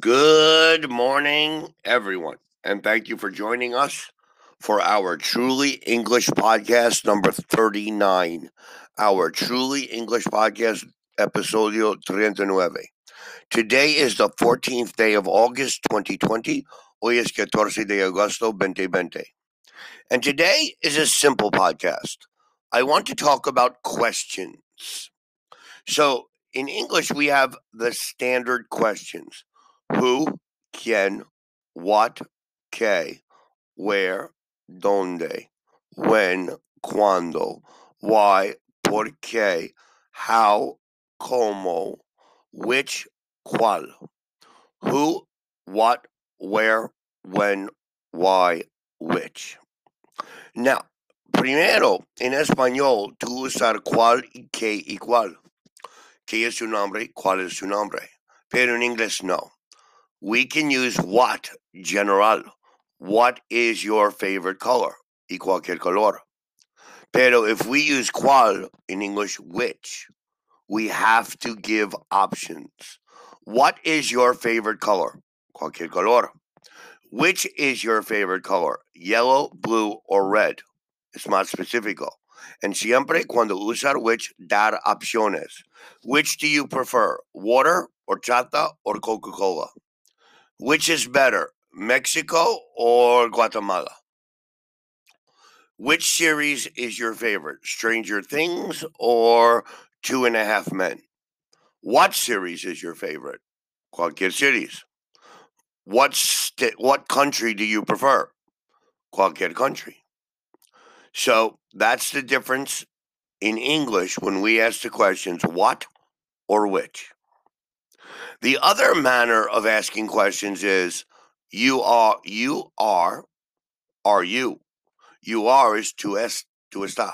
Good morning, everyone, and thank you for joining us for our Truly English podcast number 39. Our Truly English podcast, episodio 39. Today is the 14th day of August 2020. Hoy es 14 de agosto 2020. And today is a simple podcast. I want to talk about questions. So, in English, we have the standard questions who, quién, what, qué, where, dónde, when, cuándo, why, por qué, how, cómo, which, cuál. Who, what, where, when, why, which. Now, primero, en español, tú usar cuál y qué cuál. ¿Qué es su nombre? ¿Cuál es su nombre? Pero en inglés no. We can use what, general. What is your favorite color? Y cualquier color. Pero if we use cuál in English, which, we have to give options. What is your favorite color? Cualquier color. Which is your favorite color? Yellow, blue, or red? It's más específico. And siempre cuando usar which, dar opciones. Which do you prefer? Water, horchata, or Coca Cola? Which is better, Mexico or Guatemala? Which series is your favorite, Stranger Things or Two and a Half Men? What series is your favorite? Cualquier series. What st- what country do you prefer? Cualquier country. So that's the difference in English when we ask the questions what or which. The other manner of asking questions is you are you are are you. You are is to es to está.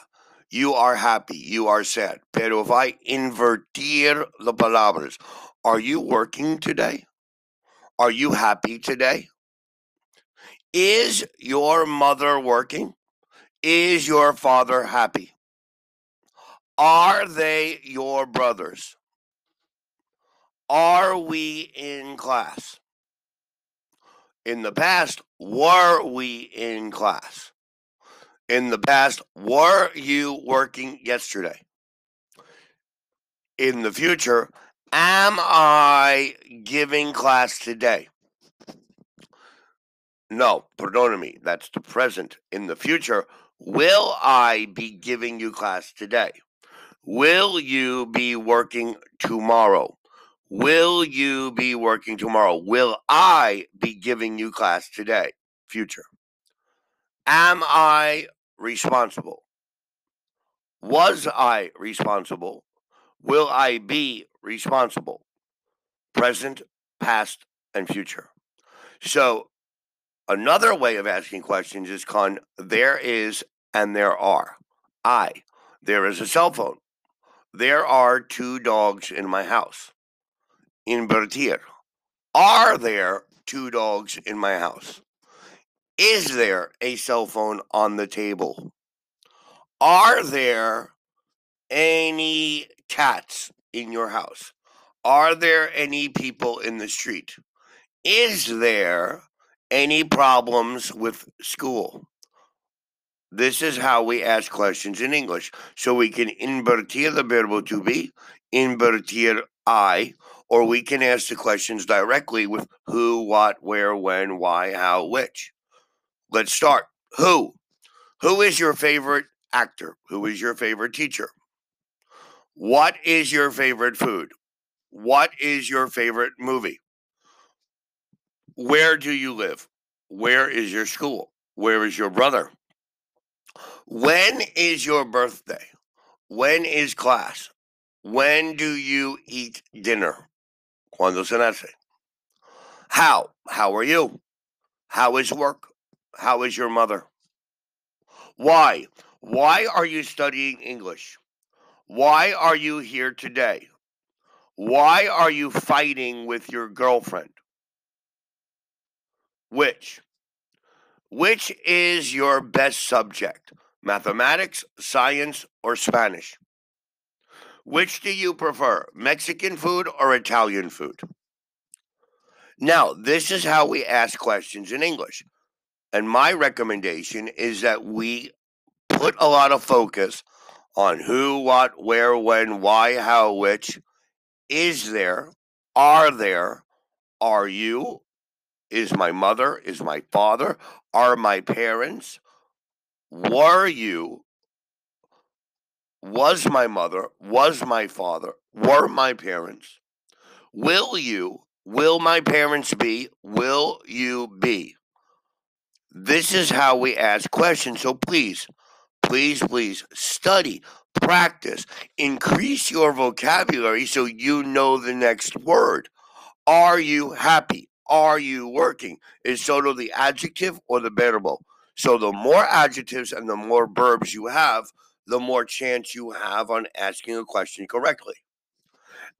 You are happy, you are sad. Pero if I invertir the palabras, are you working today? Are you happy today? Is your mother working? Is your father happy? Are they your brothers? Are we in class? In the past, were we in class? In the past, were you working yesterday? In the future, am I giving class today? No, perdóname, that's the present. In the future, will I be giving you class today? Will you be working tomorrow? Will you be working tomorrow? Will I be giving you class today? Future. Am I responsible? Was I responsible? Will I be responsible? Present, past, and future. So, another way of asking questions is con there is and there are. I, there is a cell phone. There are two dogs in my house invertir. Are there two dogs in my house? Is there a cell phone on the table? Are there any cats in your house? Are there any people in the street? Is there any problems with school? This is how we ask questions in English. So we can invertir the verbo to be, invertir I, or we can ask the questions directly with who, what, where, when, why, how, which. Let's start. Who? Who is your favorite actor? Who is your favorite teacher? What is your favorite food? What is your favorite movie? Where do you live? Where is your school? Where is your brother? When is your birthday? When is class? When do you eat dinner? Cuando se nace. How? How are you? How is work? How is your mother? Why? Why are you studying English? Why are you here today? Why are you fighting with your girlfriend? Which? Which is your best subject? Mathematics, science, or Spanish? Which do you prefer, Mexican food or Italian food? Now, this is how we ask questions in English. And my recommendation is that we put a lot of focus on who, what, where, when, why, how, which. Is there? Are there? Are you? Is my mother? Is my father? Are my parents? Were you? Was my mother? Was my father? Were my parents? Will you? Will my parents be? Will you be? This is how we ask questions. So please, please, please study, practice, increase your vocabulary so you know the next word. Are you happy? Are you working? Is solo the adjective or the verbo? So the more adjectives and the more verbs you have, the more chance you have on asking a question correctly.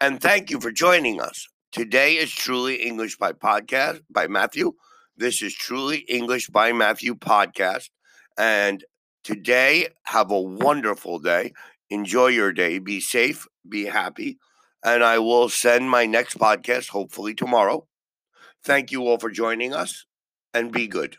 And thank you for joining us. Today is Truly English by Podcast by Matthew. This is Truly English by Matthew podcast. And today, have a wonderful day. Enjoy your day. Be safe. Be happy. And I will send my next podcast hopefully tomorrow. Thank you all for joining us and be good.